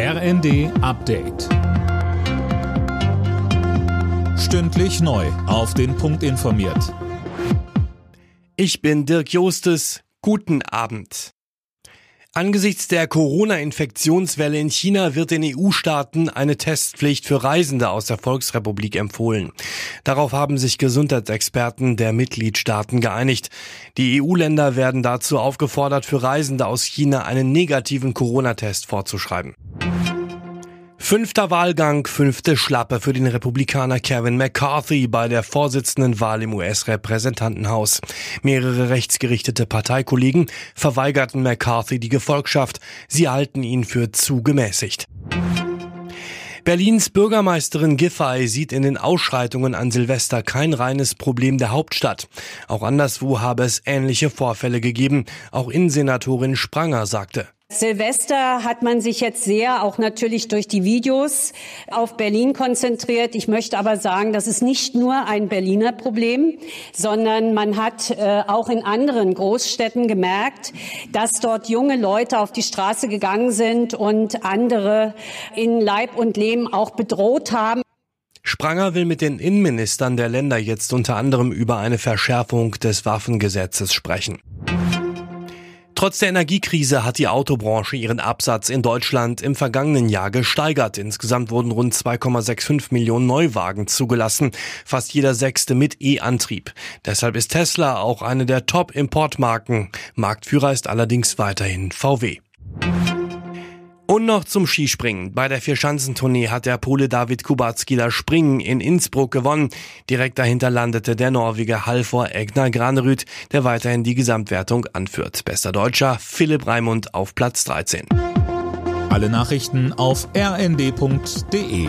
RND Update. Stündlich neu. Auf den Punkt informiert. Ich bin Dirk Jostes. Guten Abend. Angesichts der Corona-Infektionswelle in China wird den EU-Staaten eine Testpflicht für Reisende aus der Volksrepublik empfohlen. Darauf haben sich Gesundheitsexperten der Mitgliedstaaten geeinigt. Die EU-Länder werden dazu aufgefordert, für Reisende aus China einen negativen Corona-Test vorzuschreiben. Fünfter Wahlgang, fünfte Schlappe für den Republikaner Kevin McCarthy bei der Vorsitzendenwahl im US-Repräsentantenhaus. Mehrere rechtsgerichtete Parteikollegen verweigerten McCarthy die Gefolgschaft. Sie halten ihn für zu gemäßigt. Berlins Bürgermeisterin Giffey sieht in den Ausschreitungen an Silvester kein reines Problem der Hauptstadt. Auch anderswo habe es ähnliche Vorfälle gegeben. Auch Innensenatorin Spranger sagte. Silvester hat man sich jetzt sehr, auch natürlich durch die Videos, auf Berlin konzentriert. Ich möchte aber sagen, das ist nicht nur ein Berliner Problem, sondern man hat äh, auch in anderen Großstädten gemerkt, dass dort junge Leute auf die Straße gegangen sind und andere in Leib und Leben auch bedroht haben. Spranger will mit den Innenministern der Länder jetzt unter anderem über eine Verschärfung des Waffengesetzes sprechen. Trotz der Energiekrise hat die Autobranche ihren Absatz in Deutschland im vergangenen Jahr gesteigert. Insgesamt wurden rund 2,65 Millionen Neuwagen zugelassen, fast jeder sechste mit E-Antrieb. Deshalb ist Tesla auch eine der Top-Importmarken. Marktführer ist allerdings weiterhin VW. Und noch zum Skispringen. Bei der Vierschanzentournee hat der Pole David Kubacki das Springen in Innsbruck gewonnen. Direkt dahinter landete der Norweger Halvor Egner Granerüt, der weiterhin die Gesamtwertung anführt. Bester Deutscher Philipp Raimund auf Platz 13. Alle Nachrichten auf rnd.de